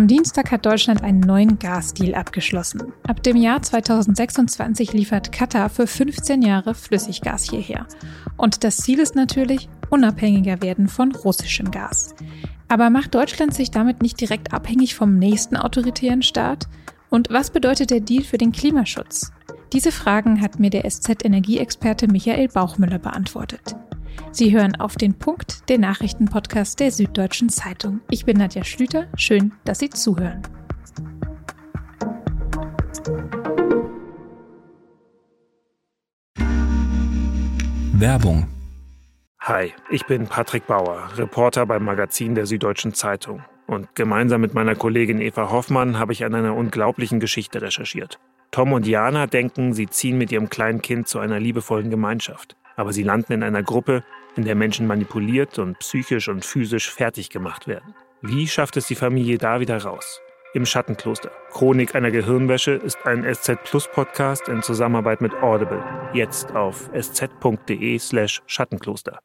Am Dienstag hat Deutschland einen neuen Gasdeal abgeschlossen. Ab dem Jahr 2026 liefert Katar für 15 Jahre Flüssiggas hierher. Und das Ziel ist natürlich, unabhängiger werden von russischem Gas. Aber macht Deutschland sich damit nicht direkt abhängig vom nächsten autoritären Staat? Und was bedeutet der Deal für den Klimaschutz? Diese Fragen hat mir der SZ-Energieexperte Michael Bauchmüller beantwortet. Sie hören auf den Punkt, den Nachrichtenpodcast der Süddeutschen Zeitung. Ich bin Nadja Schlüter. Schön, dass Sie zuhören. Werbung. Hi, ich bin Patrick Bauer, Reporter beim Magazin der Süddeutschen Zeitung. Und gemeinsam mit meiner Kollegin Eva Hoffmann habe ich an einer unglaublichen Geschichte recherchiert. Tom und Jana denken, sie ziehen mit ihrem kleinen Kind zu einer liebevollen Gemeinschaft. Aber sie landen in einer Gruppe, in der Menschen manipuliert und psychisch und physisch fertig gemacht werden. Wie schafft es die Familie da wieder raus? Im Schattenkloster. Chronik einer Gehirnwäsche ist ein SZ Plus Podcast in Zusammenarbeit mit Audible. Jetzt auf sz.de/slash Schattenkloster.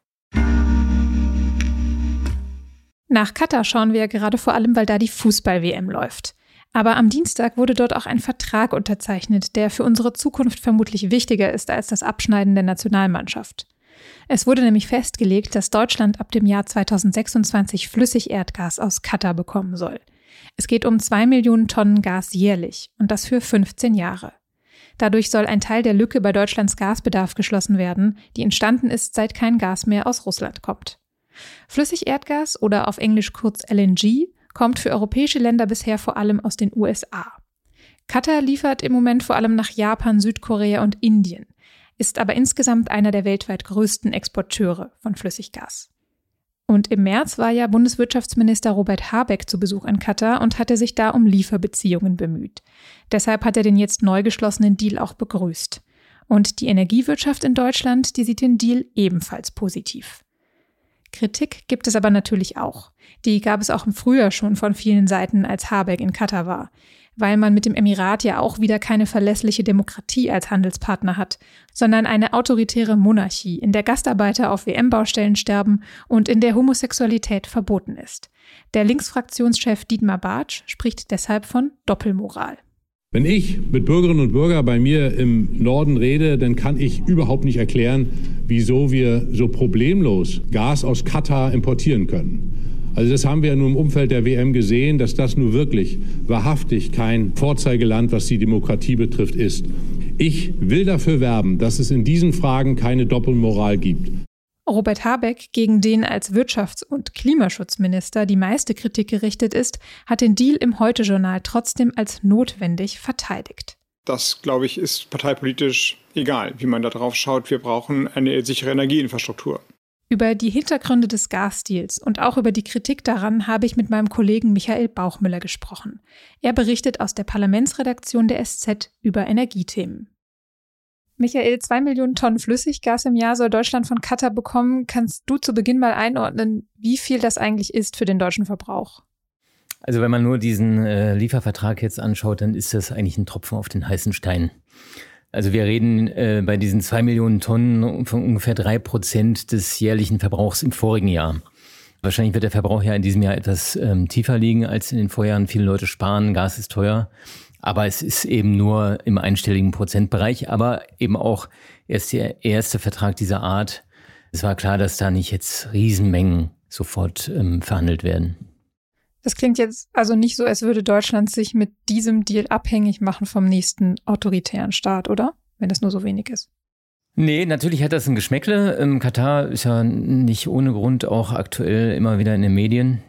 Nach Katar schauen wir gerade vor allem, weil da die Fußball-WM läuft. Aber am Dienstag wurde dort auch ein Vertrag unterzeichnet, der für unsere Zukunft vermutlich wichtiger ist als das Abschneiden der Nationalmannschaft. Es wurde nämlich festgelegt, dass Deutschland ab dem Jahr 2026 Flüssigerdgas aus Katar bekommen soll. Es geht um zwei Millionen Tonnen Gas jährlich und das für 15 Jahre. Dadurch soll ein Teil der Lücke bei Deutschlands Gasbedarf geschlossen werden, die entstanden ist, seit kein Gas mehr aus Russland kommt. Flüssigerdgas oder auf Englisch kurz LNG kommt für europäische Länder bisher vor allem aus den USA. Katar liefert im Moment vor allem nach Japan, Südkorea und Indien ist aber insgesamt einer der weltweit größten Exporteure von Flüssiggas. Und im März war ja Bundeswirtschaftsminister Robert Habeck zu Besuch in Katar und hatte sich da um Lieferbeziehungen bemüht. Deshalb hat er den jetzt neu geschlossenen Deal auch begrüßt. Und die Energiewirtschaft in Deutschland, die sieht den Deal ebenfalls positiv. Kritik gibt es aber natürlich auch. Die gab es auch im Frühjahr schon von vielen Seiten, als Habeck in Katar war weil man mit dem Emirat ja auch wieder keine verlässliche Demokratie als Handelspartner hat, sondern eine autoritäre Monarchie, in der Gastarbeiter auf WM-Baustellen sterben und in der Homosexualität verboten ist. Der Linksfraktionschef Dietmar Bartsch spricht deshalb von Doppelmoral. Wenn ich mit Bürgerinnen und Bürgern bei mir im Norden rede, dann kann ich überhaupt nicht erklären, wieso wir so problemlos Gas aus Katar importieren können. Also das haben wir ja nur im Umfeld der WM gesehen, dass das nur wirklich wahrhaftig kein Vorzeigeland, was die Demokratie betrifft, ist. Ich will dafür werben, dass es in diesen Fragen keine Doppelmoral gibt. Robert Habeck, gegen den als Wirtschafts- und Klimaschutzminister die meiste Kritik gerichtet ist, hat den Deal im Heute-Journal trotzdem als notwendig verteidigt. Das, glaube ich, ist parteipolitisch egal, wie man da drauf schaut. Wir brauchen eine sichere Energieinfrastruktur. Über die Hintergründe des Gasdeals und auch über die Kritik daran habe ich mit meinem Kollegen Michael Bauchmüller gesprochen. Er berichtet aus der Parlamentsredaktion der SZ über Energiethemen. Michael, zwei Millionen Tonnen Flüssiggas im Jahr soll Deutschland von Katar bekommen. Kannst du zu Beginn mal einordnen, wie viel das eigentlich ist für den deutschen Verbrauch? Also wenn man nur diesen äh, Liefervertrag jetzt anschaut, dann ist das eigentlich ein Tropfen auf den heißen Stein. Also wir reden äh, bei diesen zwei Millionen Tonnen von ungefähr drei Prozent des jährlichen Verbrauchs im vorigen Jahr. Wahrscheinlich wird der Verbrauch ja in diesem Jahr etwas ähm, tiefer liegen als in den Vorjahren. Viele Leute sparen, Gas ist teuer. Aber es ist eben nur im einstelligen Prozentbereich, aber eben auch erst der erste Vertrag dieser Art. Es war klar, dass da nicht jetzt Riesenmengen sofort ähm, verhandelt werden. Das klingt jetzt also nicht so, als würde Deutschland sich mit diesem Deal abhängig machen vom nächsten autoritären Staat, oder? Wenn das nur so wenig ist. Nee, natürlich hat das ein Geschmäckle. Ähm, Katar ist ja nicht ohne Grund auch aktuell immer wieder in den Medien.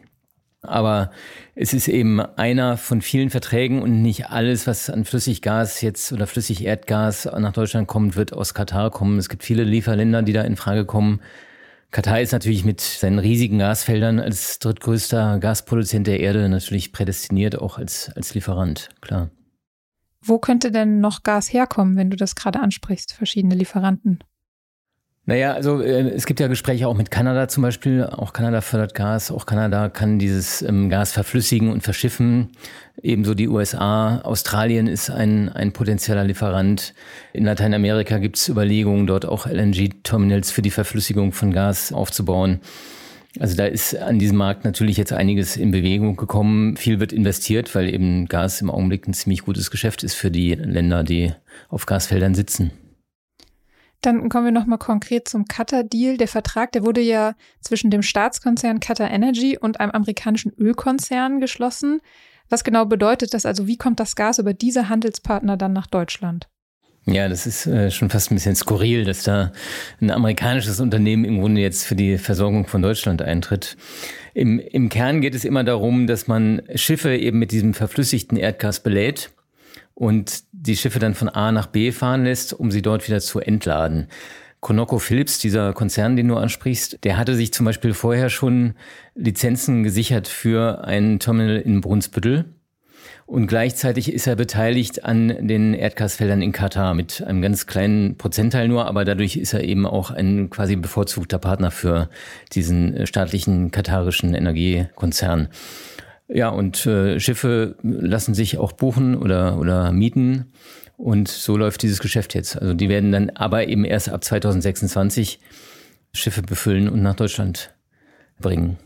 Aber es ist eben einer von vielen Verträgen und nicht alles, was an Flüssiggas jetzt oder Flüssigerdgas nach Deutschland kommt, wird aus Katar kommen. Es gibt viele Lieferländer, die da in Frage kommen. Katar ist natürlich mit seinen riesigen Gasfeldern als drittgrößter Gasproduzent der Erde natürlich prädestiniert, auch als, als Lieferant, klar. Wo könnte denn noch Gas herkommen, wenn du das gerade ansprichst, verschiedene Lieferanten? Naja, also äh, es gibt ja Gespräche auch mit Kanada zum Beispiel. Auch Kanada fördert Gas. Auch Kanada kann dieses ähm, Gas verflüssigen und verschiffen. Ebenso die USA. Australien ist ein, ein potenzieller Lieferant. In Lateinamerika gibt es Überlegungen, dort auch LNG-Terminals für die Verflüssigung von Gas aufzubauen. Also da ist an diesem Markt natürlich jetzt einiges in Bewegung gekommen. Viel wird investiert, weil eben Gas im Augenblick ein ziemlich gutes Geschäft ist für die Länder, die auf Gasfeldern sitzen. Dann kommen wir nochmal konkret zum Qatar-Deal. Der Vertrag, der wurde ja zwischen dem Staatskonzern Qatar Energy und einem amerikanischen Ölkonzern geschlossen. Was genau bedeutet das? Also wie kommt das Gas über diese Handelspartner dann nach Deutschland? Ja, das ist äh, schon fast ein bisschen skurril, dass da ein amerikanisches Unternehmen im Grunde jetzt für die Versorgung von Deutschland eintritt. Im, Im Kern geht es immer darum, dass man Schiffe eben mit diesem verflüssigten Erdgas belädt und die Schiffe dann von A nach B fahren lässt, um sie dort wieder zu entladen. ConocoPhillips, dieser Konzern, den du ansprichst, der hatte sich zum Beispiel vorher schon Lizenzen gesichert für ein Terminal in Brunsbüttel und gleichzeitig ist er beteiligt an den Erdgasfeldern in Katar mit einem ganz kleinen Prozentteil nur, aber dadurch ist er eben auch ein quasi bevorzugter Partner für diesen äh, staatlichen katarischen Energiekonzern. Ja, und äh, Schiffe lassen sich auch buchen oder, oder mieten. Und so läuft dieses Geschäft jetzt. Also die werden dann aber eben erst ab 2026 Schiffe befüllen und nach Deutschland bringen.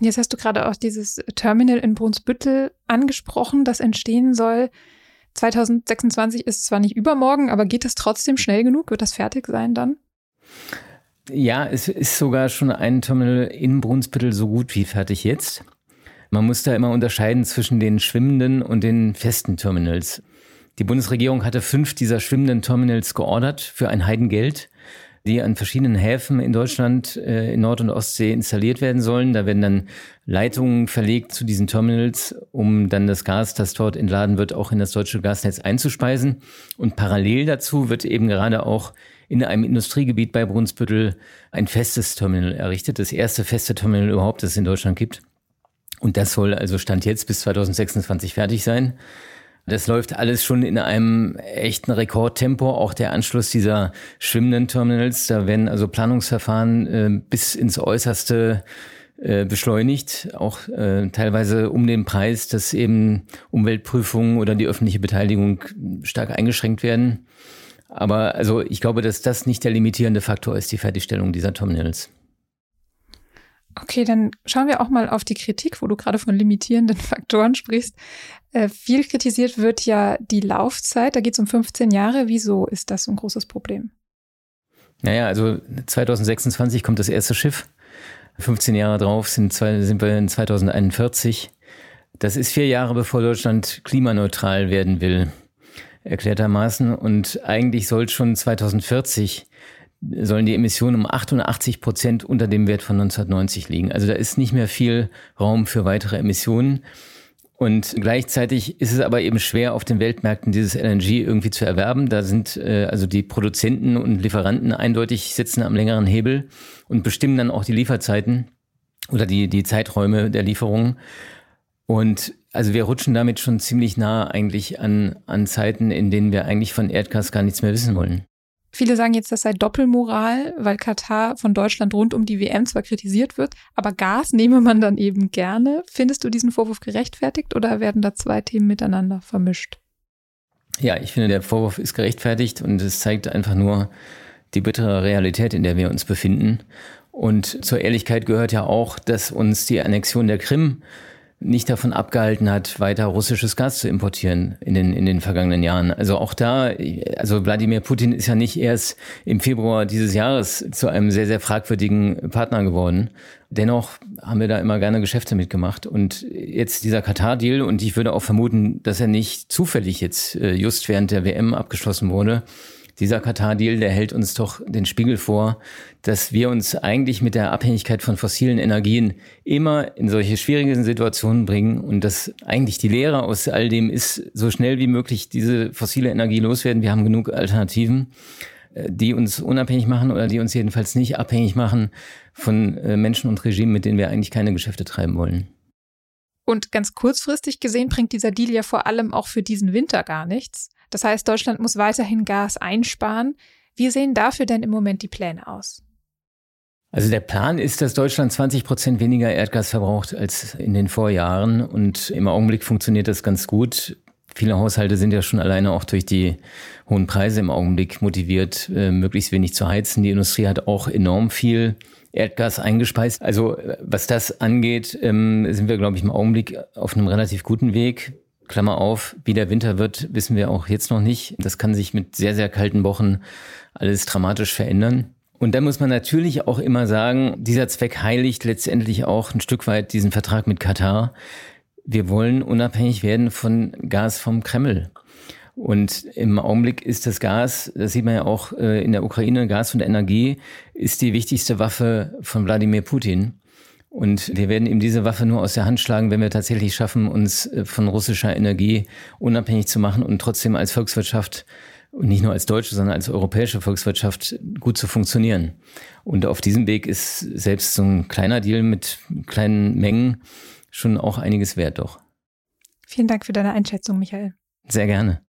Jetzt hast du gerade auch dieses Terminal in Brunsbüttel angesprochen, das entstehen soll. 2026 ist zwar nicht übermorgen, aber geht das trotzdem schnell genug? Wird das fertig sein dann? Ja, es ist sogar schon ein Terminal in Brunsbüttel so gut wie fertig jetzt. Man muss da immer unterscheiden zwischen den schwimmenden und den festen Terminals. Die Bundesregierung hatte fünf dieser schwimmenden Terminals geordert für ein Heidengeld die an verschiedenen Häfen in Deutschland äh, in Nord- und Ostsee installiert werden sollen. Da werden dann Leitungen verlegt zu diesen Terminals, um dann das Gas, das dort entladen wird, auch in das deutsche Gasnetz einzuspeisen. Und parallel dazu wird eben gerade auch in einem Industriegebiet bei Brunsbüttel ein festes Terminal errichtet. Das erste feste Terminal überhaupt, das es in Deutschland gibt. Und das soll also Stand jetzt bis 2026 fertig sein. Das läuft alles schon in einem echten Rekordtempo. Auch der Anschluss dieser schwimmenden Terminals, da werden also Planungsverfahren äh, bis ins Äußerste äh, beschleunigt, auch äh, teilweise um den Preis, dass eben Umweltprüfungen oder die öffentliche Beteiligung stark eingeschränkt werden. Aber also ich glaube, dass das nicht der limitierende Faktor ist, die Fertigstellung dieser Terminals. Okay, dann schauen wir auch mal auf die Kritik, wo du gerade von limitierenden Faktoren sprichst. Äh, viel kritisiert wird ja die Laufzeit. Da geht es um 15 Jahre. Wieso ist das ein großes Problem? Naja, also 2026 kommt das erste Schiff. 15 Jahre drauf sind, zwei, sind wir in 2041. Das ist vier Jahre bevor Deutschland klimaneutral werden will, erklärtermaßen. Und eigentlich soll schon 2040 sollen die Emissionen um 88 Prozent unter dem Wert von 1990 liegen. Also da ist nicht mehr viel Raum für weitere Emissionen. Und gleichzeitig ist es aber eben schwer, auf den Weltmärkten dieses LNG irgendwie zu erwerben. Da sind äh, also die Produzenten und Lieferanten eindeutig sitzen am längeren Hebel und bestimmen dann auch die Lieferzeiten oder die, die Zeiträume der Lieferungen. Und also wir rutschen damit schon ziemlich nah eigentlich an, an Zeiten, in denen wir eigentlich von Erdgas gar nichts mehr wissen wollen. Viele sagen jetzt, das sei Doppelmoral, weil Katar von Deutschland rund um die WM zwar kritisiert wird, aber Gas nehme man dann eben gerne. Findest du diesen Vorwurf gerechtfertigt oder werden da zwei Themen miteinander vermischt? Ja, ich finde, der Vorwurf ist gerechtfertigt und es zeigt einfach nur die bittere Realität, in der wir uns befinden. Und zur Ehrlichkeit gehört ja auch, dass uns die Annexion der Krim nicht davon abgehalten hat, weiter russisches Gas zu importieren in den, in den vergangenen Jahren. Also auch da, also Wladimir Putin ist ja nicht erst im Februar dieses Jahres zu einem sehr, sehr fragwürdigen Partner geworden. Dennoch haben wir da immer gerne Geschäfte mitgemacht. Und jetzt dieser Katar-Deal, und ich würde auch vermuten, dass er nicht zufällig jetzt äh, just während der WM abgeschlossen wurde, dieser Katar-Deal, der hält uns doch den Spiegel vor, dass wir uns eigentlich mit der Abhängigkeit von fossilen Energien immer in solche schwierigen Situationen bringen und dass eigentlich die Lehre aus all dem ist, so schnell wie möglich diese fossile Energie loswerden. Wir haben genug Alternativen, äh, die uns unabhängig machen oder die uns jedenfalls nicht abhängig machen von äh, Menschen und Regimen, mit denen wir eigentlich keine Geschäfte treiben wollen. Und ganz kurzfristig gesehen bringt dieser Deal ja vor allem auch für diesen Winter gar nichts. Das heißt, Deutschland muss weiterhin Gas einsparen. Wie sehen dafür denn im Moment die Pläne aus? Also der Plan ist, dass Deutschland 20 Prozent weniger Erdgas verbraucht als in den Vorjahren. Und im Augenblick funktioniert das ganz gut. Viele Haushalte sind ja schon alleine auch durch die hohen Preise im Augenblick motiviert, äh, möglichst wenig zu heizen. Die Industrie hat auch enorm viel Erdgas eingespeist. Also was das angeht, ähm, sind wir, glaube ich, im Augenblick auf einem relativ guten Weg. Klammer auf, wie der Winter wird, wissen wir auch jetzt noch nicht. Das kann sich mit sehr, sehr kalten Wochen alles dramatisch verändern. Und da muss man natürlich auch immer sagen, dieser Zweck heiligt letztendlich auch ein Stück weit diesen Vertrag mit Katar. Wir wollen unabhängig werden von Gas vom Kreml. Und im Augenblick ist das Gas, das sieht man ja auch äh, in der Ukraine, Gas und Energie ist die wichtigste Waffe von Wladimir Putin. Und wir werden ihm diese Waffe nur aus der Hand schlagen, wenn wir tatsächlich schaffen, uns äh, von russischer Energie unabhängig zu machen und trotzdem als Volkswirtschaft und nicht nur als deutsche, sondern als europäische Volkswirtschaft gut zu funktionieren. Und auf diesem Weg ist selbst so ein kleiner Deal mit kleinen Mengen schon auch einiges wert, doch. Vielen Dank für deine Einschätzung, Michael. Sehr gerne.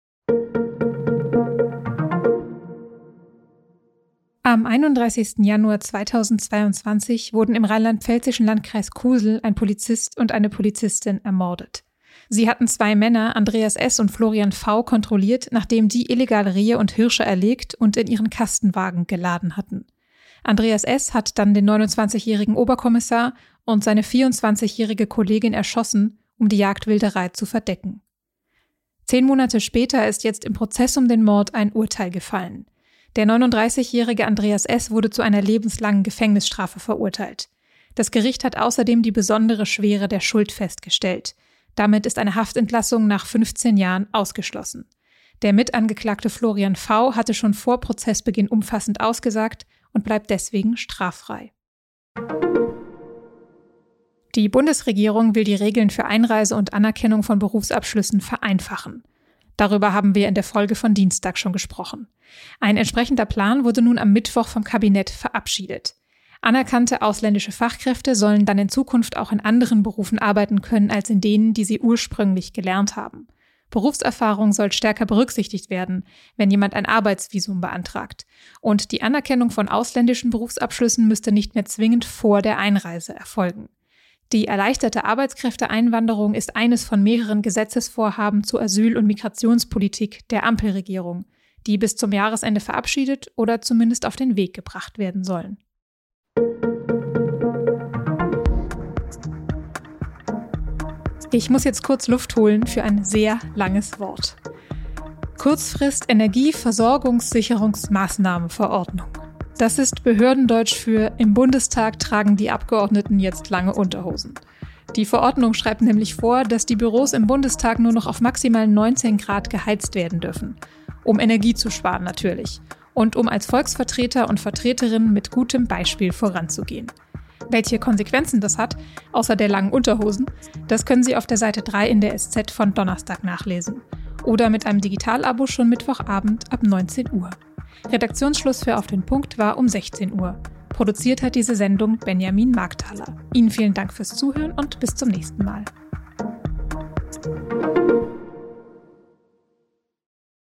31. Januar 2022 wurden im rheinland-pfälzischen Landkreis Kusel ein Polizist und eine Polizistin ermordet. Sie hatten zwei Männer, Andreas S. und Florian V., kontrolliert, nachdem die illegal Rehe und Hirsche erlegt und in ihren Kastenwagen geladen hatten. Andreas S. hat dann den 29-jährigen Oberkommissar und seine 24-jährige Kollegin erschossen, um die Jagdwilderei zu verdecken. Zehn Monate später ist jetzt im Prozess um den Mord ein Urteil gefallen. Der 39-jährige Andreas S. wurde zu einer lebenslangen Gefängnisstrafe verurteilt. Das Gericht hat außerdem die besondere Schwere der Schuld festgestellt. Damit ist eine Haftentlassung nach 15 Jahren ausgeschlossen. Der Mitangeklagte Florian V. hatte schon vor Prozessbeginn umfassend ausgesagt und bleibt deswegen straffrei. Die Bundesregierung will die Regeln für Einreise und Anerkennung von Berufsabschlüssen vereinfachen. Darüber haben wir in der Folge von Dienstag schon gesprochen. Ein entsprechender Plan wurde nun am Mittwoch vom Kabinett verabschiedet. Anerkannte ausländische Fachkräfte sollen dann in Zukunft auch in anderen Berufen arbeiten können als in denen, die sie ursprünglich gelernt haben. Berufserfahrung soll stärker berücksichtigt werden, wenn jemand ein Arbeitsvisum beantragt. Und die Anerkennung von ausländischen Berufsabschlüssen müsste nicht mehr zwingend vor der Einreise erfolgen. Die erleichterte Arbeitskräfteeinwanderung ist eines von mehreren Gesetzesvorhaben zur Asyl- und Migrationspolitik der Ampelregierung, die bis zum Jahresende verabschiedet oder zumindest auf den Weg gebracht werden sollen. Ich muss jetzt kurz Luft holen für ein sehr langes Wort. Kurzfrist Energieversorgungssicherungsmaßnahmenverordnung. Das ist Behördendeutsch für im Bundestag tragen die Abgeordneten jetzt lange Unterhosen. Die Verordnung schreibt nämlich vor, dass die Büros im Bundestag nur noch auf maximal 19 Grad geheizt werden dürfen. Um Energie zu sparen natürlich. Und um als Volksvertreter und Vertreterin mit gutem Beispiel voranzugehen. Welche Konsequenzen das hat, außer der langen Unterhosen, das können Sie auf der Seite 3 in der SZ von Donnerstag nachlesen. Oder mit einem Digitalabo schon Mittwochabend ab 19 Uhr. Redaktionsschluss für Auf den Punkt war um 16 Uhr. Produziert hat diese Sendung Benjamin Markthaler. Ihnen vielen Dank fürs Zuhören und bis zum nächsten Mal.